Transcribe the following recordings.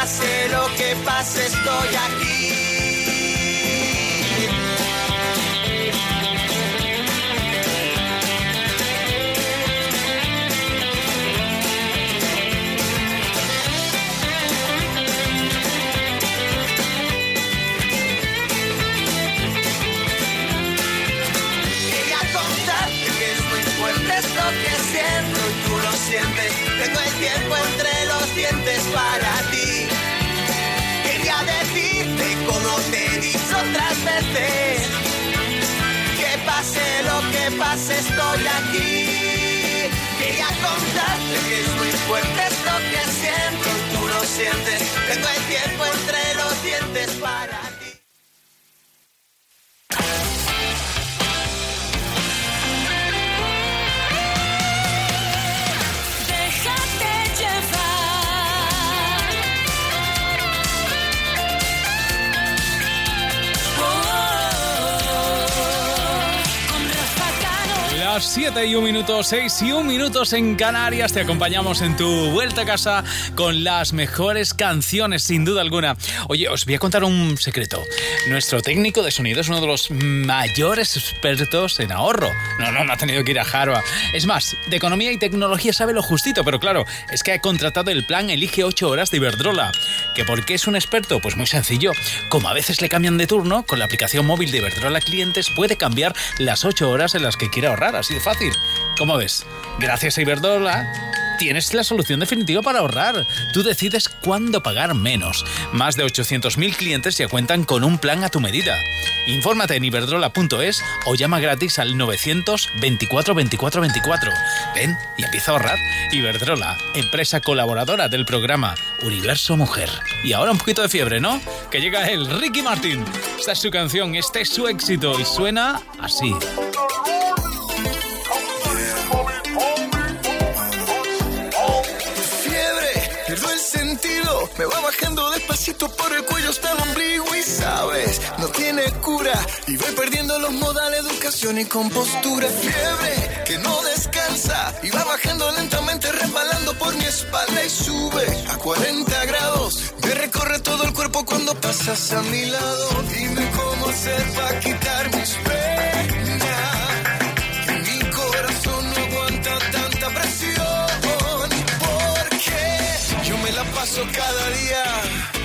pase lo que pase, estoy aquí. Pase estoy aquí. Quería contarte que es muy fuerte esto que siento, tú lo sientes, tengo el tiempo entre los dientes para Las 7 y un minuto, 6 y un minutos en Canarias. Te acompañamos en tu vuelta a casa con las mejores canciones, sin duda alguna. Oye, os voy a contar un secreto. Nuestro técnico de sonido es uno de los mayores expertos en ahorro. No, no, no ha tenido que ir a Harvard. Es más, de economía y tecnología sabe lo justito, pero claro, es que ha contratado el plan Elige 8 horas de Iberdrola. ¿Que por qué es un experto? Pues muy sencillo. Como a veces le cambian de turno, con la aplicación móvil de Iberdrola Clientes puede cambiar las 8 horas en las que quiera ahorrar así de fácil. ¿Cómo ves? Gracias a Iberdrola tienes la solución definitiva para ahorrar. Tú decides cuándo pagar menos. Más de 800.000 clientes ya cuentan con un plan a tu medida. Infórmate en iberdrola.es o llama gratis al 924 24 24. Ven y empieza a ahorrar. Iberdrola, empresa colaboradora del programa Universo Mujer. Y ahora un poquito de fiebre, ¿no? Que llega el Ricky Martin. Esta es su canción, este es su éxito y suena así. Despacito por el cuello hasta el ombligo y sabes, no tiene cura. Y voy perdiendo los modales, educación y compostura. Fiebre que no descansa y va bajando lentamente, resbalando por mi espalda y sube a 40 grados. Me recorre todo el cuerpo cuando pasas a mi lado. Dime cómo hacer para quitar mis penas. Que mi corazón no aguanta tanta presión paso cada día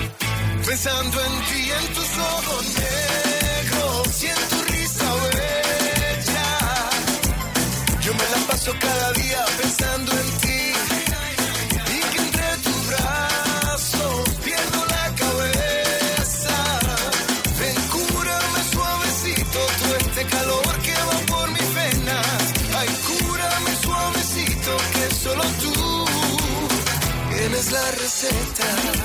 pensando en ti, en tus ojos negros y en tu risa bella. Yo me la paso cada día pensando en ti y que entre tus brazos pierdo la cabeza. Ven, cúrame suavecito todo este calor que va por mis venas. Ay, cúrame suavecito que solo tú Tienes la receta.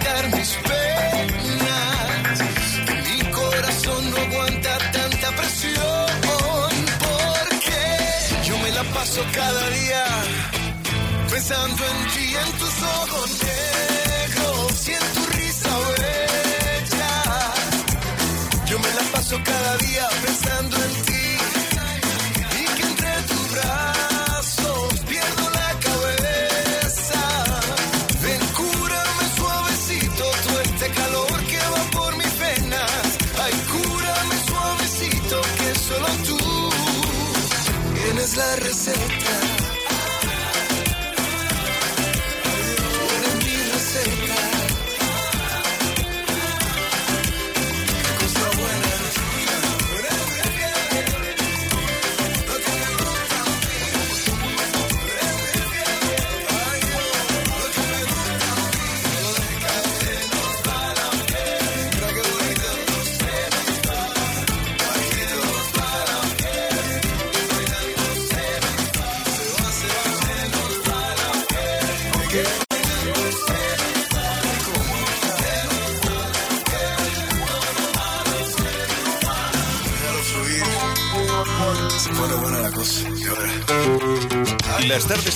pensando en ti, en tus ojos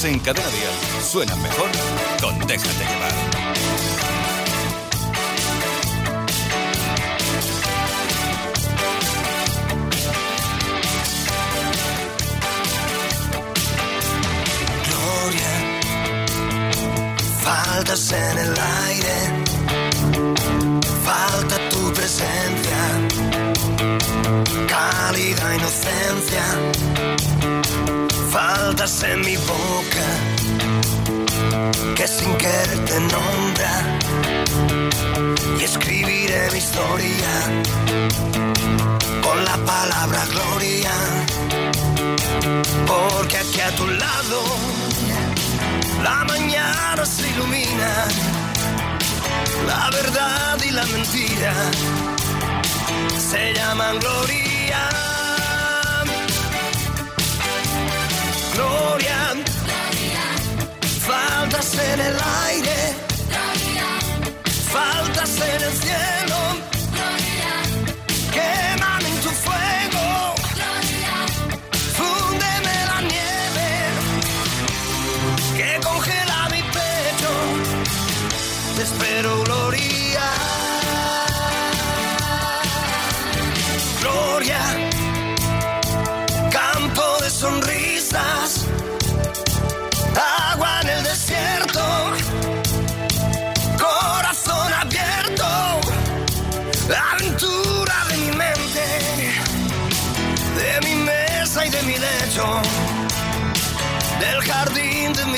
en Cadena Dial. Suenan mejor con Déjate llevar. Gloria, faltas en el aire, falta tu presencia, cálida inocencia, faltas en mi boca, que sin querer te nombra, y escribiré mi historia con la palabra gloria porque aquí a tu lado la mañana se ilumina, la verdad y la mentira se llaman gloria. Gloria, faltas en el aire, faltas en el cielo, queman en tu fuego.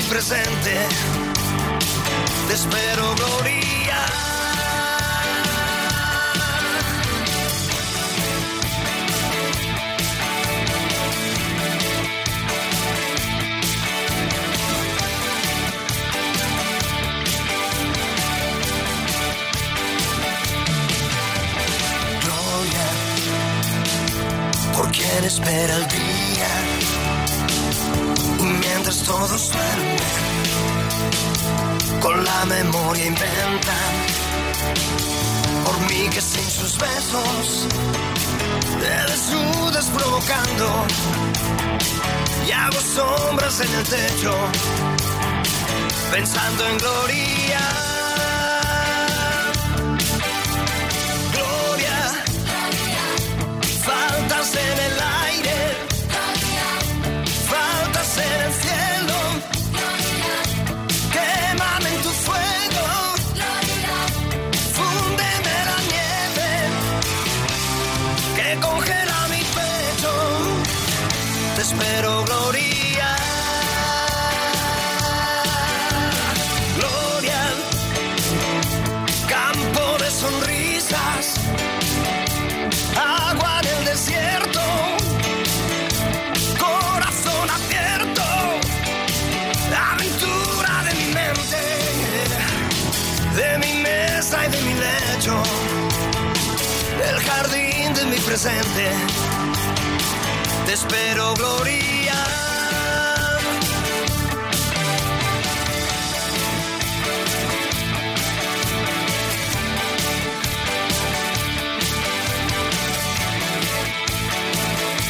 Presente. Te espero, Gloria. Gloria por quien espera el día. Mientras todos duermen, con la memoria inventan. Que sin sus besos te desnudas provocando. Y hago sombras en el techo, pensando en. Gloria Te espero, Gloria.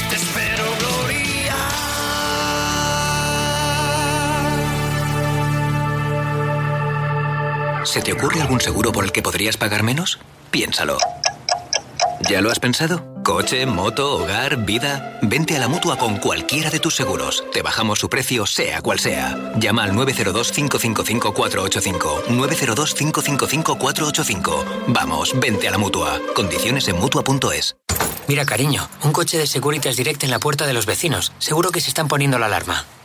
Te espero, Gloria. ¿Se te ocurre algún seguro por el que podrías pagar menos? Piénsalo. ¿Ya lo has pensado? Coche, moto, hogar, vida. Vente a la mutua con cualquiera de tus seguros. Te bajamos su precio, sea cual sea. Llama al 902-555-485. 902-555-485. Vamos, vente a la mutua. Condiciones en mutua.es. Mira, cariño, un coche de Securitas Direct en la puerta de los vecinos. Seguro que se están poniendo la alarma.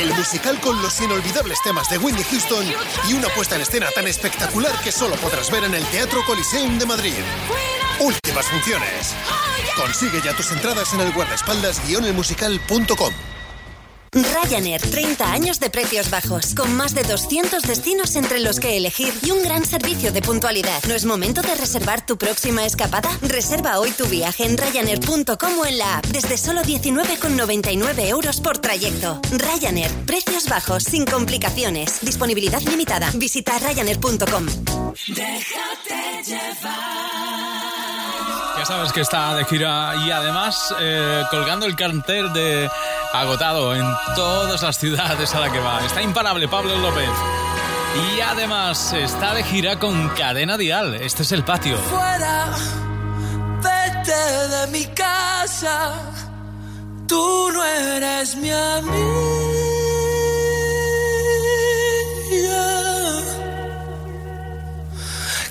El musical con los inolvidables temas de Whitney Houston y una puesta en escena tan espectacular que solo podrás ver en el Teatro Coliseum de Madrid. Últimas funciones. Consigue ya tus entradas en el guardaespaldas-elmusical.com. Ryanair, 30 años de precios bajos, con más de 200 destinos entre los que elegir y un gran servicio de puntualidad. ¿No es momento de reservar tu próxima escapada? Reserva hoy tu viaje en Ryanair.com o en la app desde solo 19,99 euros por trayecto. Ryanair, precios bajos, sin complicaciones. Disponibilidad limitada. Visita Ryanair.com. Déjate llevar. Ya sabes que está de gira y además eh, colgando el cartel de agotado en todas las ciudades a la que va. Está imparable Pablo López. Y además está de gira con Cadena Dial. Este es el patio. Fuera, vete de mi casa. Tú no eres mi amigo.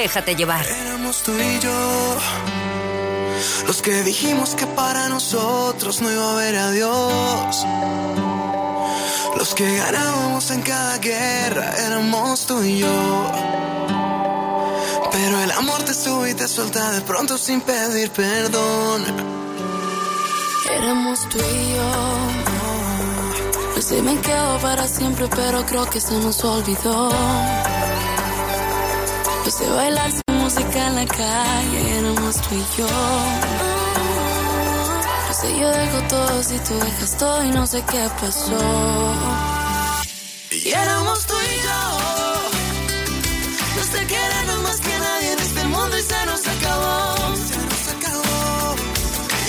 Déjate llevar. Éramos tú y yo los que dijimos que para nosotros no iba a haber adiós. Los que ganábamos en cada guerra éramos tú y yo. Pero el amor te sube y te suelta de pronto sin pedir perdón. Éramos tú y yo. No sé, me quedo para siempre, pero creo que se nos olvidó. No sé bailar sin música en la calle, éramos tú y yo. No Si yo dejo todo, si tú dejas todo y no sé qué pasó. Y éramos tú y yo. Nos te queremos más que nadie en este mundo y se nos acabó. Se nos acabó.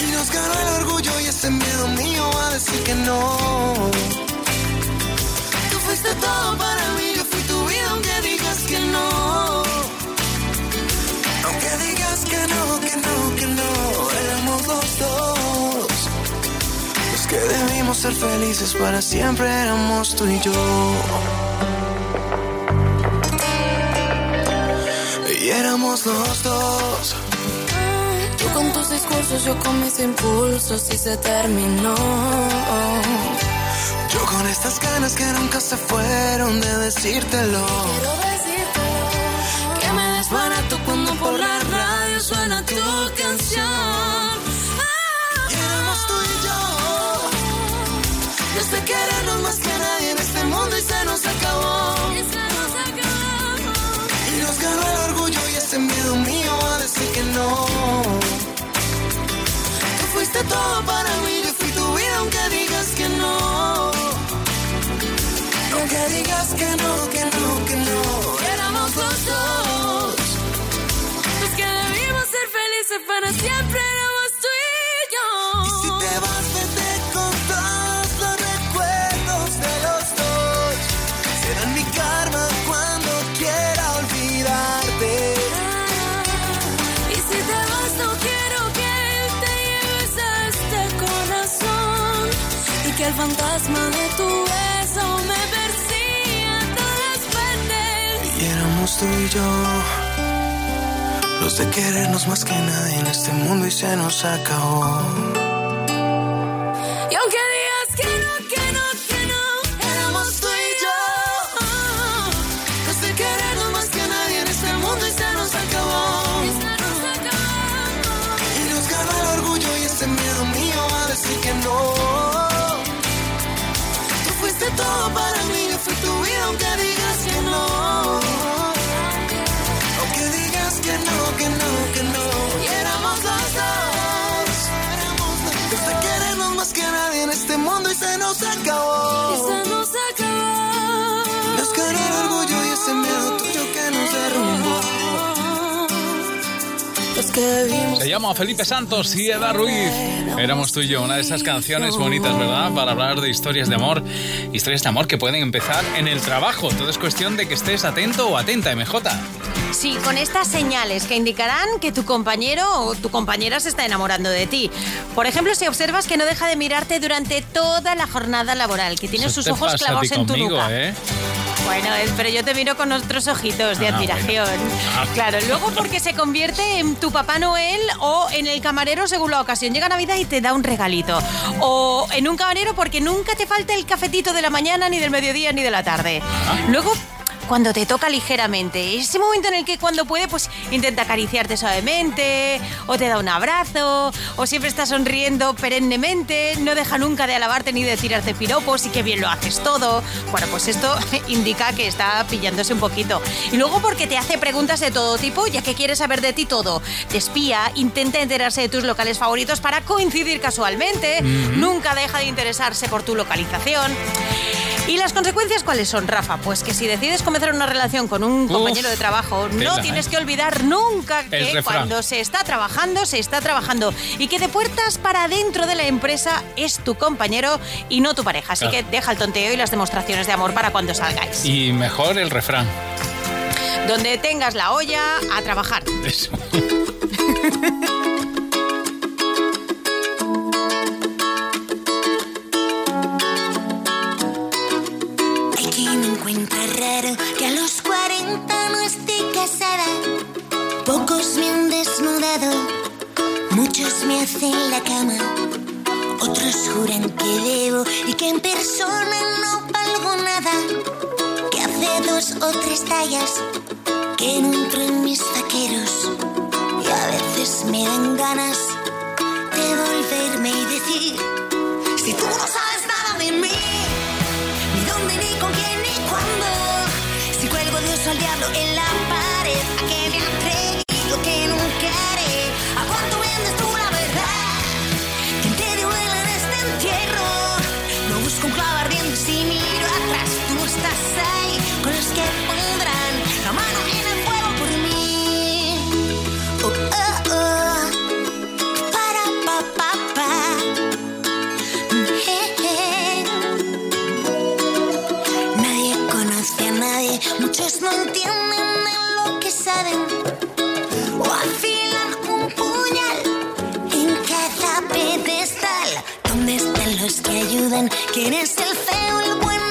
Y nos ganó el orgullo y ese miedo mío a decir que no. Tú fuiste todo para mí, que debimos ser felices para siempre éramos tú y yo. Y éramos los dos. Tú con tus discursos, yo con mis impulsos y se terminó. Yo con estas ganas que nunca se fueron de decírtelo. Quiero decirte que me desbarato cuando por la radio suena tu canción. Fuiste todo para mí, yo fui tu vida aunque digas que no. Aunque digas que no, que no, que no. Éramos los dos. Los que debimos ser felices para siempre éramos el fantasma de tu beso me persiga a todas partes. Y éramos tú y yo. Los de querernos más que nadie en este mundo y se nos acabó. Todo para Se llama Felipe Santos y Eda Ruiz. Éramos tú y yo, una de esas canciones bonitas, ¿verdad? Para hablar de historias de amor. Historias de amor que pueden empezar en el trabajo. Todo es cuestión de que estés atento o atenta, MJ. Sí, con estas señales que indicarán que tu compañero o tu compañera se está enamorando de ti. Por ejemplo, si observas que no deja de mirarte durante toda la jornada laboral, que tiene Eso sus ojos clavados en tu nuca. ¿eh? Bueno, pero yo te miro con otros ojitos de Ah, admiración. Ah. Claro, luego porque se convierte en tu Papá Noel o en el camarero según la ocasión. Llega Navidad y te da un regalito. O en un camarero porque nunca te falta el cafetito de la mañana, ni del mediodía, ni de la tarde. Luego cuando te toca ligeramente, ese momento en el que cuando puede, pues intenta acariciarte suavemente, o te da un abrazo, o siempre está sonriendo perennemente, no deja nunca de alabarte ni de tirarte piropos y que bien lo haces todo. Bueno, pues esto indica que está pillándose un poquito. Y luego porque te hace preguntas de todo tipo, ya que quiere saber de ti todo. Te espía, intenta enterarse de tus locales favoritos para coincidir casualmente, nunca deja de interesarse por tu localización. ¿Y las consecuencias cuáles son, Rafa? Pues que si decides comenzar una relación con un Uf, compañero de trabajo, tela, no tienes ¿eh? que olvidar nunca que cuando se está trabajando, se está trabajando. Y que de puertas para dentro de la empresa es tu compañero y no tu pareja. Así Claro. que deja el tonteo y las demostraciones de amor para cuando salgáis. Y mejor el refrán. Donde tengas la olla, a trabajar. Eso. me hacen la cama. Otros juran que debo y que en persona no valgo nada. Que hace dos o tres tallas que no entro en mis vaqueros. Y a veces me dan ganas de volverme y decir: Si tú no sabes nada de mí ni dónde, ni con quién, ni cuándo. Si cuelgo de oso al diablo en la pared, a que me que no entienden en lo que saben o afilan un puñal en cada pedestal. ¿Dónde están los que ayudan? ¿Quién es el feo, el bueno?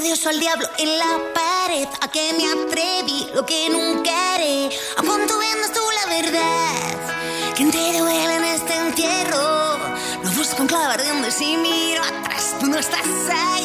adiós al diablo en la pared. A que me atreví lo que nunca haré. ¿A cuánto vendes tú la verdad? ¿Quién te duele en este entierro? Lo busco en clavar de donde si miro atrás. Tú no estás ahí.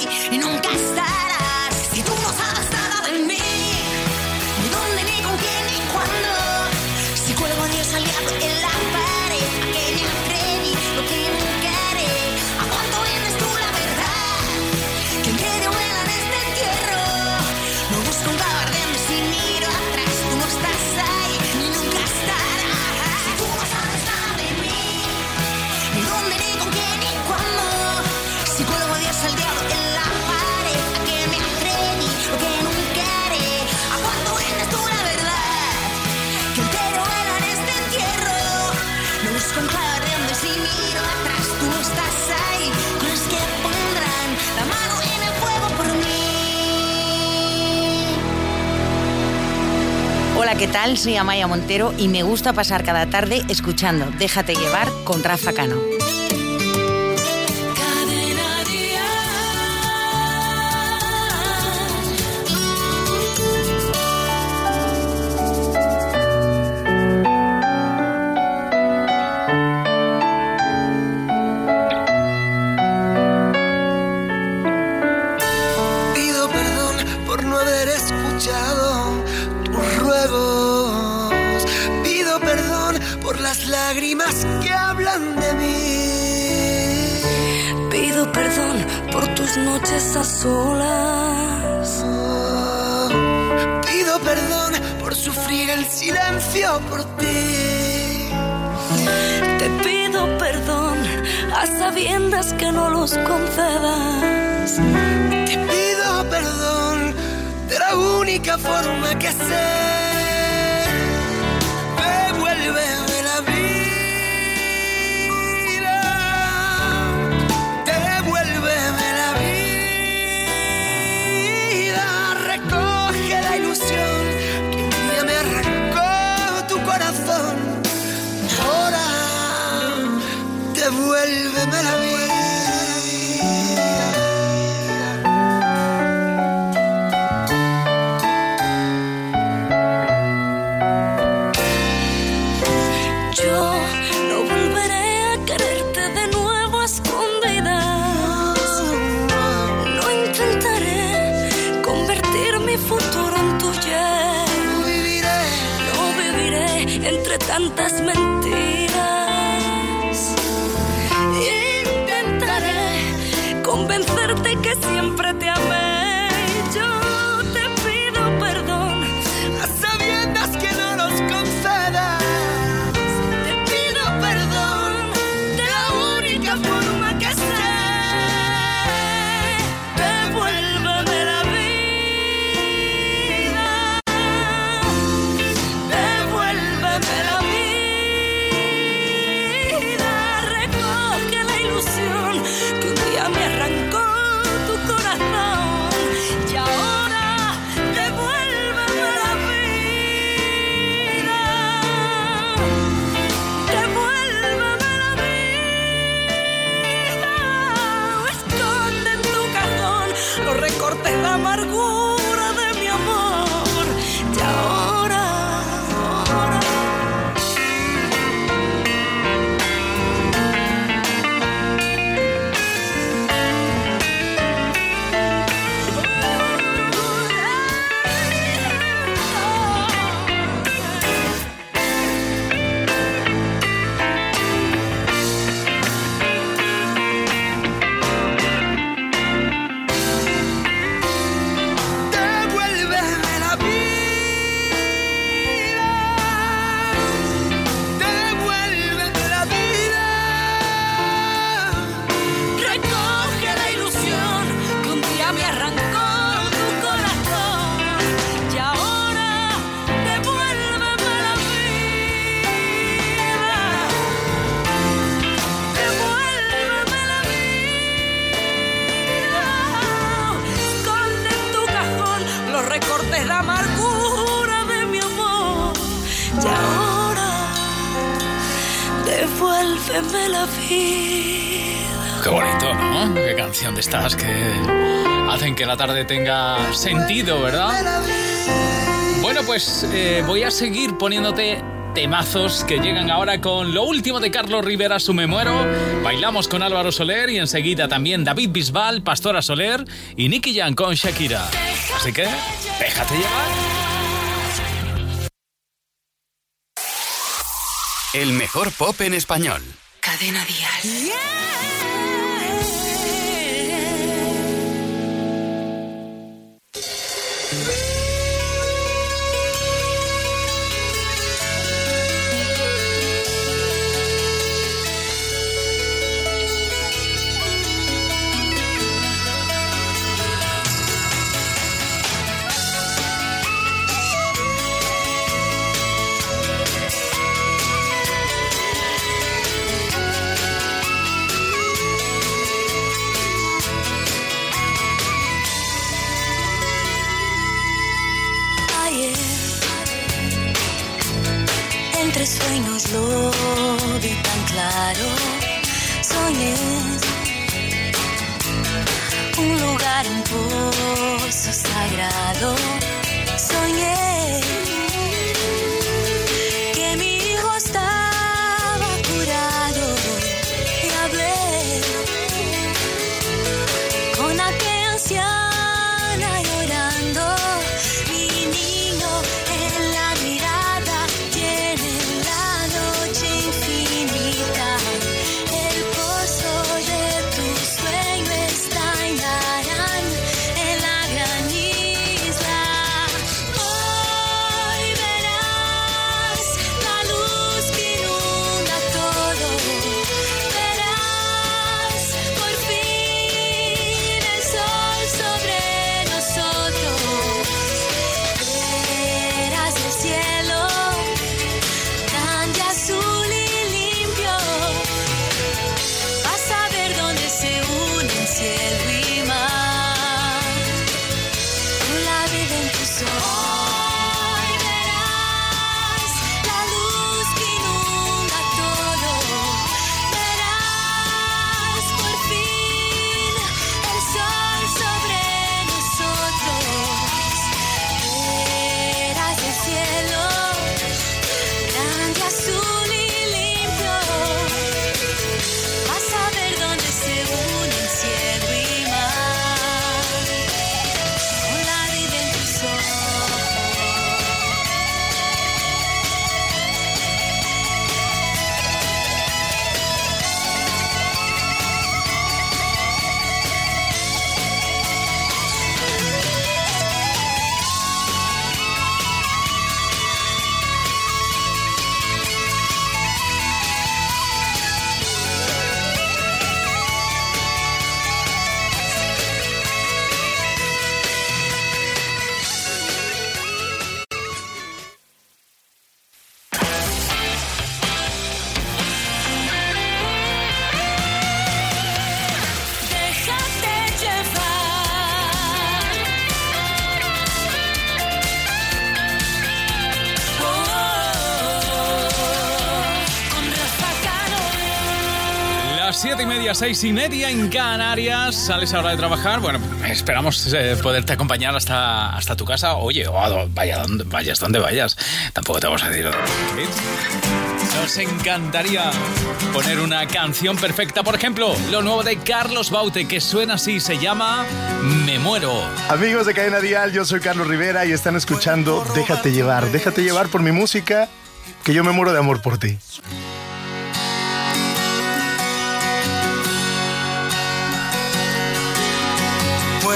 ¿qué tal? Soy Amaya Montero y me gusta pasar cada tarde escuchando Déjate llevar con Rafa Cano. el silencio por ti. Te pido perdón a sabiendas que no los concedas. Te pido perdón de la única forma que sé. tantas mentiras. Intentaré convencerte que siempre te amé. Qué bonito, ¿no? Qué canción de estas que hacen que la tarde tenga sentido, ¿verdad? Bueno, pues eh, voy a seguir poniéndote temazos que llegan ahora con lo último de Carlos Rivera, su Me Muero. Bailamos con Álvaro Soler y enseguida también David Bisbal, Pastora Soler y Nicky Jan con Shakira. Así que, déjate llevar. El mejor pop en español. Cadena Dial. Ayer, media, seis y media en Canarias. Sales ahora de trabajar. Bueno, esperamos eh, poderte acompañar hasta, hasta tu casa. Oye, o a do- vaya donde, vayas donde vayas. Tampoco te vamos a decir. Nos encantaría poner una canción perfecta. Por ejemplo, lo nuevo de Carlos Baute, que suena así, se llama Me Muero. Amigos de Cadena Dial, yo soy Carlos Rivera y están escuchando Déjate llevar, déjate llevar por mi música, que yo me muero de amor por ti.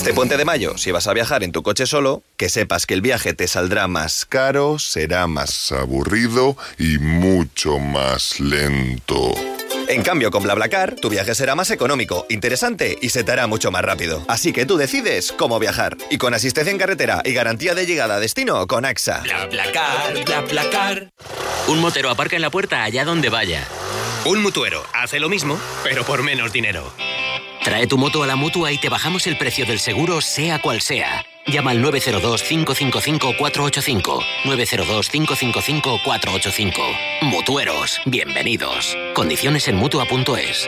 Este puente de mayo, si vas a viajar en tu coche solo, que sepas que el viaje te saldrá más Caro será más aburrido y mucho más lento. En cambio, con BlaBlaCar, tu viaje será más económico, interesante y se te hará mucho más rápido. Así que tú decides cómo viajar. Y con asistencia en carretera y garantía de llegada a destino con AXA. BlaBlaCar, BlaBlaCar. Un motero aparca en la puerta allá donde vaya. Un mutuero hace lo mismo, pero por menos dinero. Trae tu moto a la mutua y te bajamos el precio del seguro, sea cual sea. Llama al 902-555-485. 902-555-485. Mutueros, bienvenidos. Condiciones en mutua.es.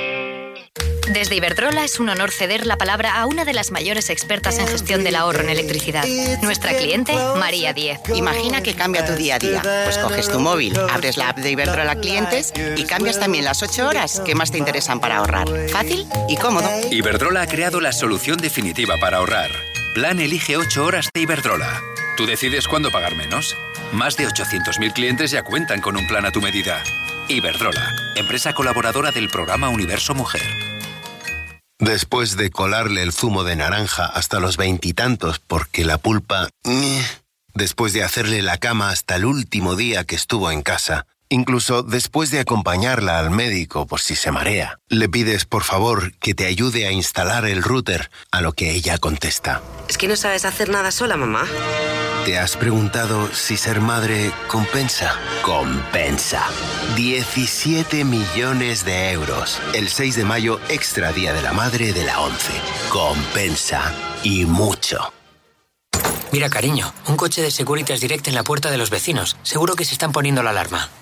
Desde Iberdrola es un honor ceder la palabra a una de las mayores expertas en gestión del ahorro en electricidad. Nuestra cliente, María Diez. Imagina que cambia tu día a día. Pues coges tu móvil, abres la app de Iberdrola Clientes y cambias también las 8 horas que más te interesan para ahorrar. Fácil y cómodo. Iberdrola ha creado la solución definitiva para ahorrar. Plan Elige 8 horas de Iberdrola. Tú decides cuándo pagar menos. Más de 800.000 clientes ya cuentan con un plan a tu medida. Iberdrola, empresa colaboradora del programa Universo Mujer. Después de colarle el zumo de naranja hasta los veintitantos porque la pulpa... Después de hacerle la cama hasta el último día que estuvo en casa. Incluso después de acompañarla al médico por si se marea. Le pides por favor que te ayude a instalar el router, a lo que ella contesta. Es que no sabes hacer nada sola, mamá. ¿Te has preguntado si ser madre compensa? Compensa. 17 millones de euros. El 6 de mayo, extra Día de la Madre de la 11. Compensa. Y mucho. Mira, cariño, un coche de Securitas Direct en la puerta de los vecinos. Seguro que se están poniendo la alarma.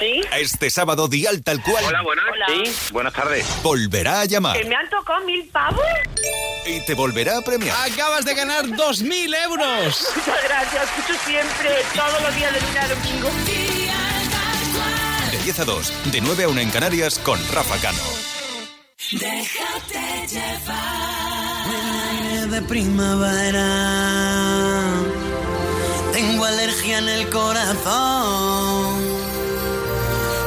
Este sábado, dial tal cual. Hola, buenas. Hola. Buenas tardes. Volverá a llamar. ¿Que me han tocado mil pavos? Y te volverá a premiar. Acabas de ganar dos mil euros. Muchas gracias. Escucho siempre, todos los días de lunes a domingo. De 10 a 2, de 9 a 1 en Canarias con Rafa Cano. Déjate llevar. El aire de primavera. Tengo alergia en el corazón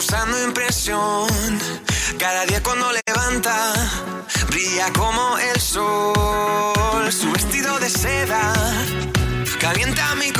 causando impresión. Cada día cuando levanta, brilla como el sol. Su vestido de seda calienta mi corazón.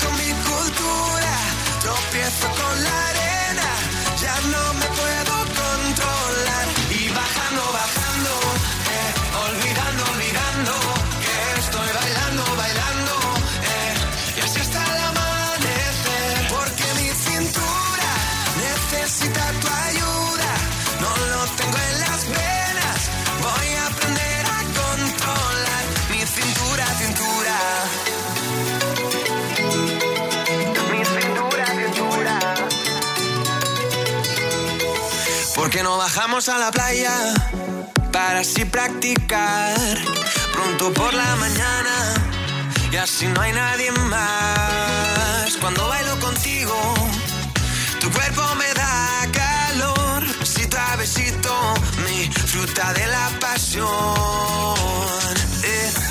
que no bajamos a la playa para así practicar pronto por la mañana y así no hay nadie más. Cuando bailo contigo, tu cuerpo me da calor, Si a besito, mi fruta de la pasión. Eh.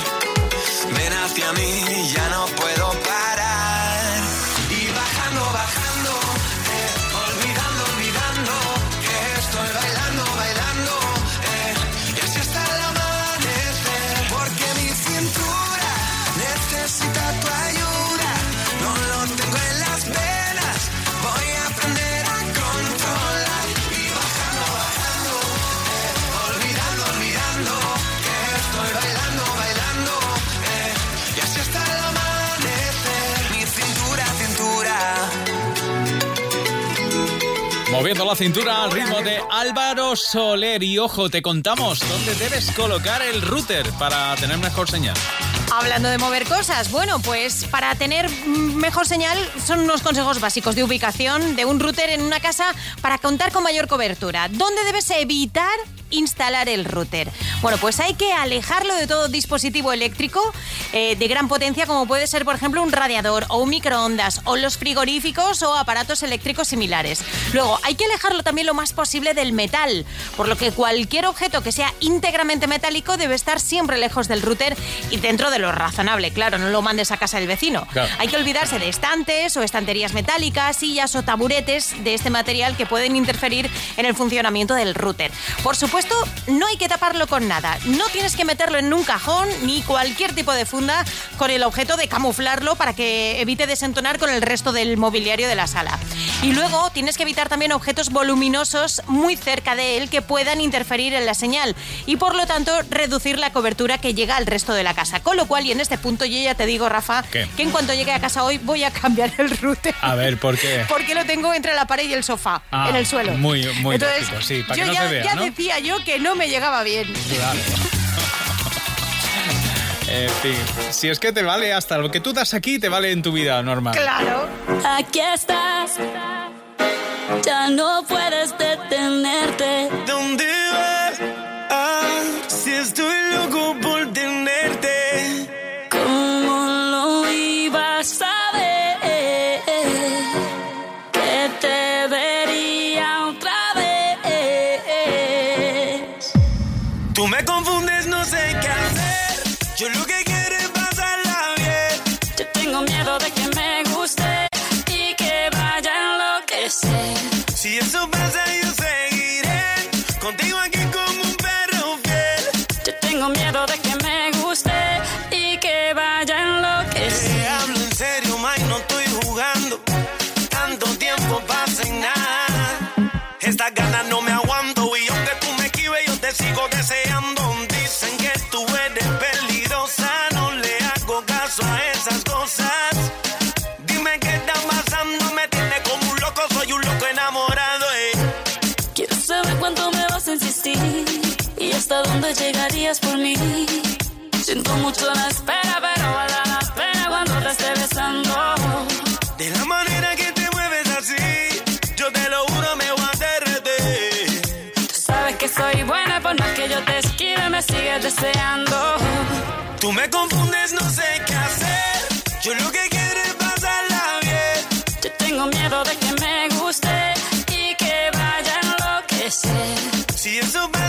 Moviendo la cintura al ritmo de Álvaro Soler. Y ojo, te contamos dónde debes colocar el router para tener mejor señal. Hablando de mover cosas, bueno, pues para tener mejor señal son unos consejos básicos de ubicación de un router en una casa para contar con mayor cobertura. ¿Dónde debes evitar instalar el router? Bueno, pues hay que alejarlo de todo dispositivo eléctrico eh, de gran potencia como puede ser, por ejemplo, un radiador o un microondas o los frigoríficos o aparatos eléctricos similares. Luego, hay que alejarlo también lo más posible del metal, por lo que cualquier objeto que sea íntegramente metálico debe estar siempre lejos del router y dentro de lo razonable, claro, no lo mandes a casa del vecino. Claro. Hay que olvidarse de estantes o estanterías metálicas, sillas o taburetes de este material que pueden interferir en el funcionamiento del router. Por supuesto, no hay que taparlo con nada. No tienes que meterlo en un cajón ni cualquier tipo de funda con el objeto de camuflarlo para que evite desentonar con el resto del mobiliario de la sala. Y luego tienes que evitar también objetos voluminosos muy cerca de él que puedan interferir en la señal y por lo tanto reducir la cobertura que llega al resto de la casa. Con lo cual, y en este punto yo ya te digo, Rafa, ¿Qué? que en cuanto llegue a casa hoy voy a cambiar el router. A ver, ¿por qué? Porque lo tengo entre la pared y el sofá, Ah, en el suelo. Muy, muy Entonces, sí, para yo que no ya, se vea, ya ¿no? decía yo que no me llegaba bien. Claro. En fin, si es que te vale hasta lo que tú das aquí, te vale en tu vida normal. Claro. Aquí estás. Ya no puedes detenerte. ¿Dónde vas? Ah, si estoy loco por tenerte. Si eso pasa, yo llegarías por mí. Siento mucho la espera, pero vale la pena cuando te esté besando. De la manera que te mueves así, yo te lo juro, me voy a derretir. Tú sabes que soy buena, por más que yo te esquive, me sigues deseando. Tú me confundes, no sé qué hacer. Yo lo que quiero es pasarla bien. Yo tengo miedo de que me guste y que vaya a enloquecer. Si eso pasa,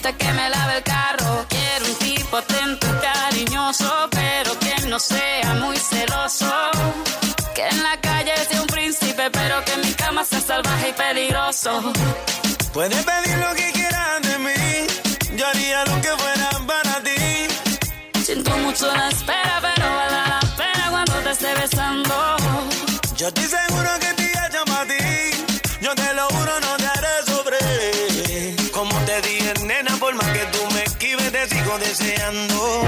hasta que me lave el carro. Quiero un tipo atento y cariñoso, pero que no sea muy celoso. Que en la calle sea un príncipe, pero que en mi cama sea salvaje y peligroso. Puedes pedir lo que quieras de mí. Yo haría lo que fuera para ti. Siento mucho la espera, pero vale la pena cuando te esté besando. Yo estoy seguro que sigo deseando.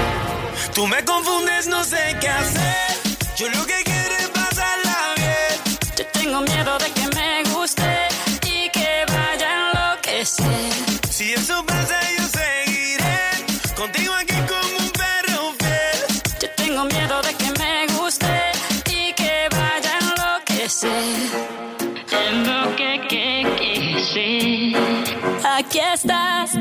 Tú me confundes, no sé qué hacer. Yo lo que quiero es pasarla bien. Yo tengo miedo de que me guste y que vaya a enloquecer. Si eso pasa, yo seguiré contigo aquí como un perro fiel. Yo tengo miedo de que me guste y que vaya a enloquecer. En lo que, que, que, sí. Aquí estás.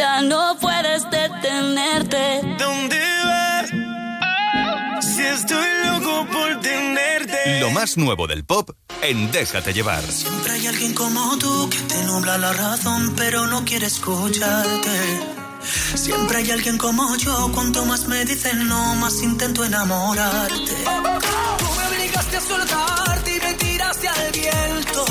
Ya no puedes detenerte. ¿Dónde vas? Si estoy loco por tenerte. Lo más nuevo del pop en Déjate llevar. Siempre hay alguien como tú que te nubla la razón, pero no quiere escucharte. Siempre hay alguien como yo, cuanto más me dicen no, más intento enamorarte. Tú me obligaste a soltarte y me tiraste al viento.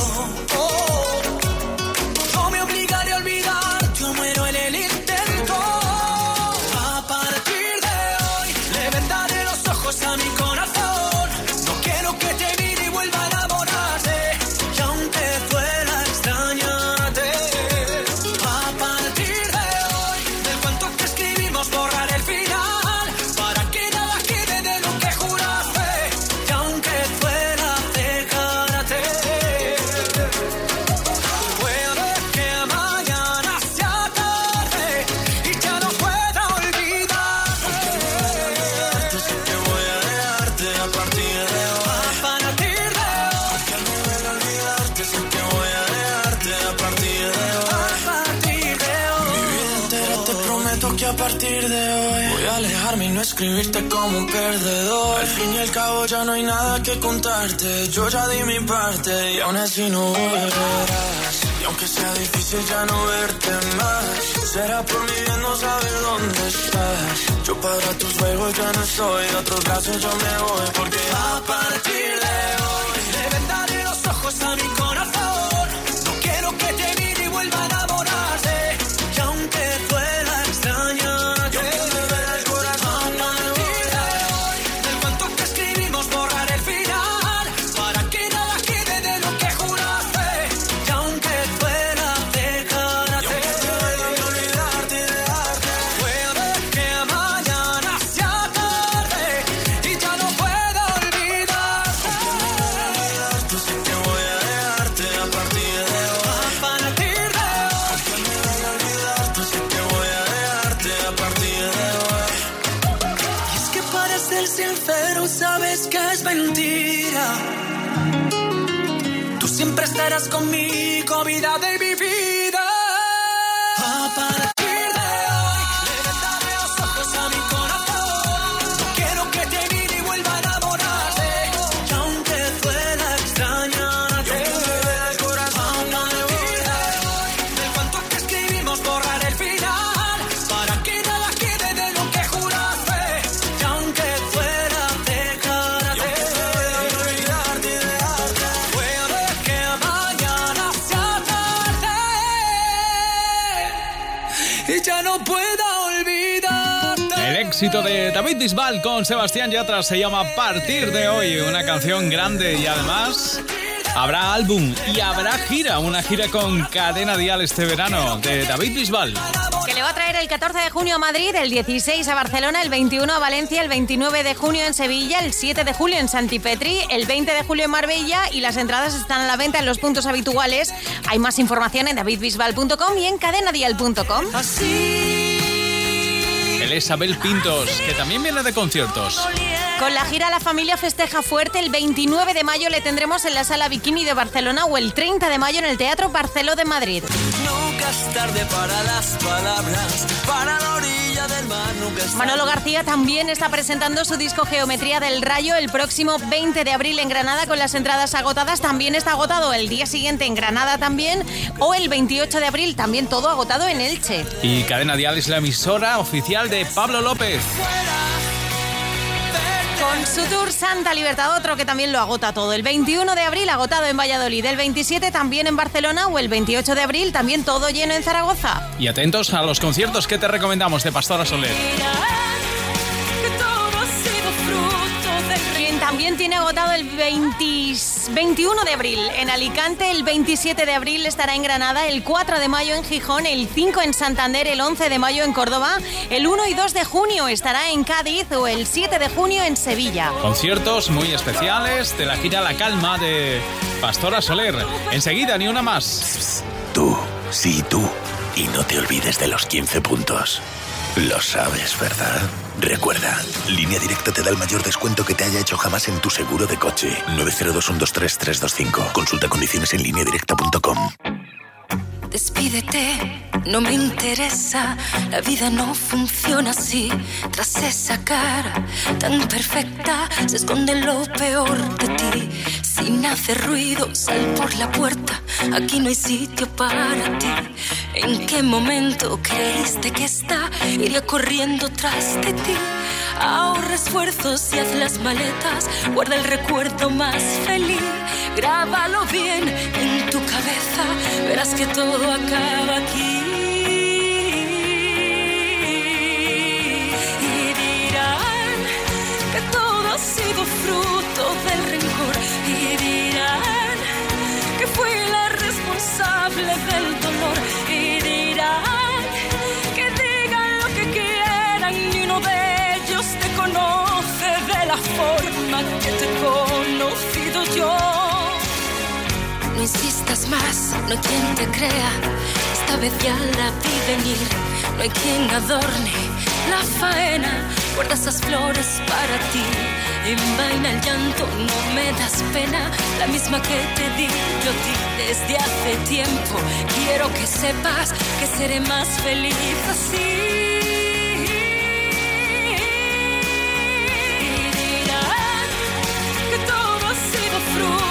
Prometo que a partir de hoy voy a alejarme y no escribirte como un perdedor. Al fin y al cabo ya no hay nada que contarte. Yo ya di mi parte y aún así no volverás. Y aunque sea difícil ya no verte más, será por mi bien no saber dónde estás. Yo para tus juegos ya no estoy, de otros brazos yo me voy porque A partir de éxito de David Bisbal con Sebastián Yatra se llama Partir de hoy, una canción grande y además habrá álbum y habrá gira, una gira con Cadena Dial este verano de David Bisbal. Que le va a traer el 14 de junio a Madrid, el 16 a Barcelona, el 21 a Valencia, el 29 de junio en Sevilla, el 7 de julio en Santipetri, el 20 de julio en Marbella y las entradas están a la venta en los puntos habituales. Hay más información en davidbisbal.com y en cadenadial.com. Él es Abel Pintos, que también viene de conciertos. Con la gira La Familia Festeja Fuerte, el 29 de mayo le tendremos en la Sala Bikini de Barcelona o el 30 de mayo en el Teatro Barceló de Madrid. Nunca es tarde para las palabras, para la orilla del mar. Nunca es Manolo García también está presentando su disco Geometría del Rayo el próximo 20 de abril en Granada con las entradas agotadas. También está agotado el día siguiente en Granada también o el 28 de abril también todo agotado en Elche. Y Cadena Dial es la emisora oficial de Pablo López. verte Con su tour Santa Libertad, otro que también lo agota todo. El 21 de abril agotado en Valladolid, el 27 también en Barcelona o el 28 de abril también todo lleno en Zaragoza. Y atentos a los conciertos que te recomendamos de Pastora Soler. También tiene agotado el 20 21 de abril en Alicante, el 27 de abril estará en Granada, el 4 de mayo en Gijón, el 5 en Santander, el 11 de mayo en Córdoba, el 1 y 2 de junio estará en Cádiz o el 7 de junio en Sevilla. Conciertos muy especiales de la gira La Calma de Pastora Soler. Enseguida, ni una más. Tú, sí, tú. Y no te olvides de los 15 puntos. Lo sabes, ¿verdad? Recuerda, Línea Directa te da el mayor descuento que te haya hecho jamás en tu seguro de coche. 902-123-325. Consulta condiciones en lineadirecta.com. Despídete, no me interesa, la vida no funciona así. Tras esa cara tan perfecta se esconde lo peor de ti. Sin hacer ruido, sal por la puerta, aquí no hay sitio para ti. ¿En qué momento creíste que esta iría corriendo tras de ti? Ahorra esfuerzos y haz las maletas, guarda el recuerdo más feliz. Grábalo bien en tu cabeza, verás que todo acaba aquí. Y dirán que todo ha sido fruto del rencor. Y dirán responsable del dolor. Y dirán que digan lo que quieran, ni uno de ellos te conoce de la forma que te he conocido yo. No insistas más, no hay quien te crea. Esta vez ya la vi venir. No hay quien adorne la faena. Guarda esas flores para ti. Envaina el llanto, no me das pena. La misma que te di yo ti desde hace tiempo. Quiero que sepas que seré más feliz así. Que todo ha sido fruto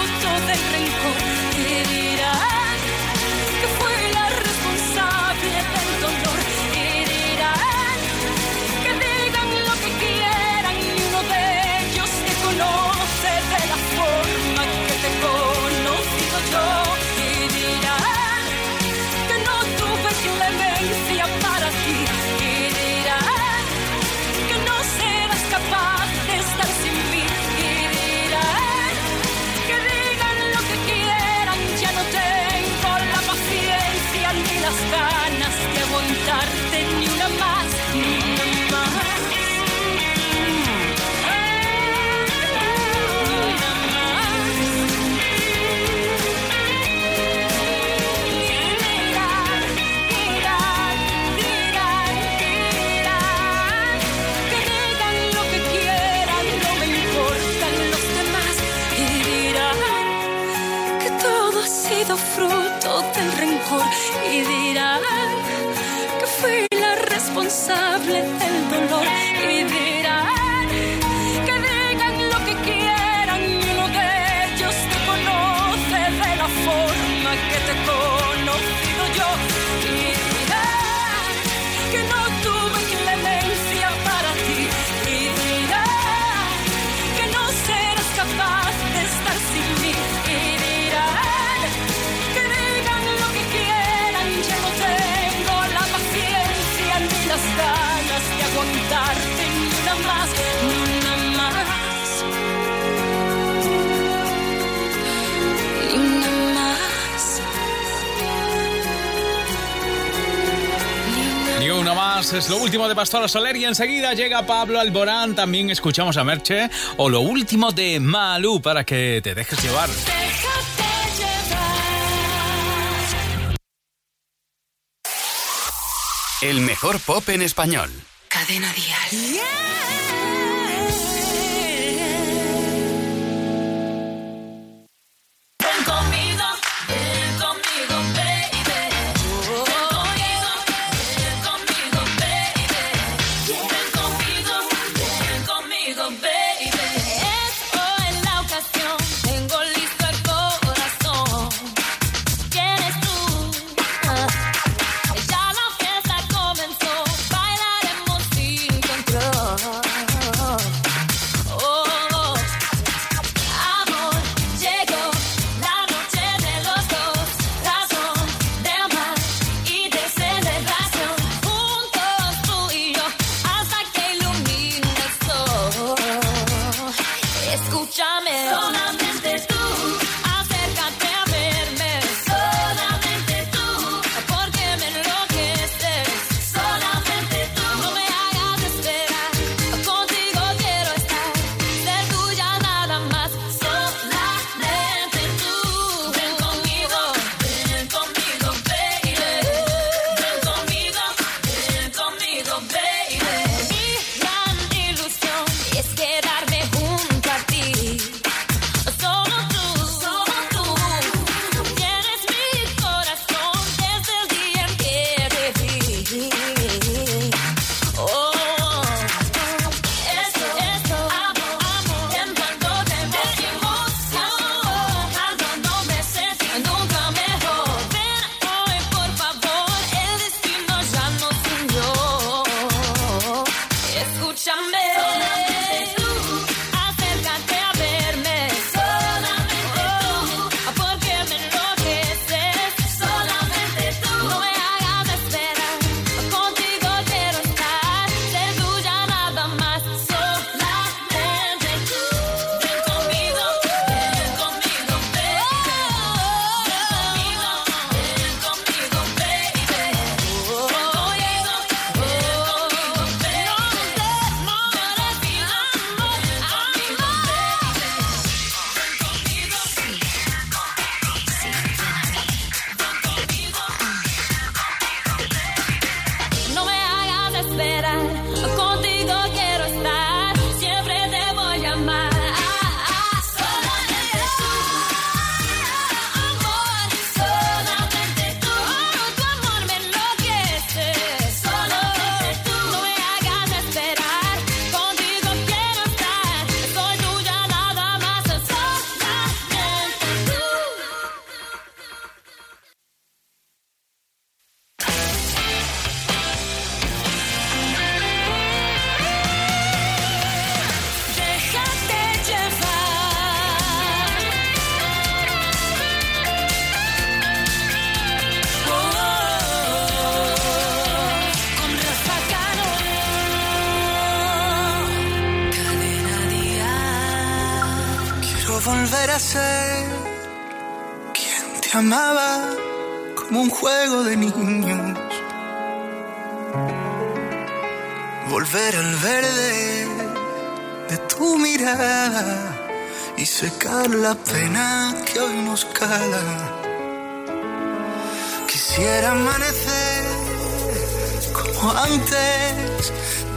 es lo último de Pastora Soler y enseguida llega Pablo Alborán. También escuchamos a Merche o lo último de Malú para que te dejes llevar. El mejor pop en español. Cadena Dial. Ven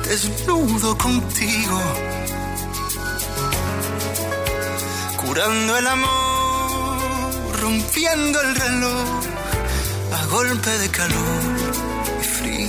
desnudo contigo, curando el amor, rompiendo el reloj a golpe de calor.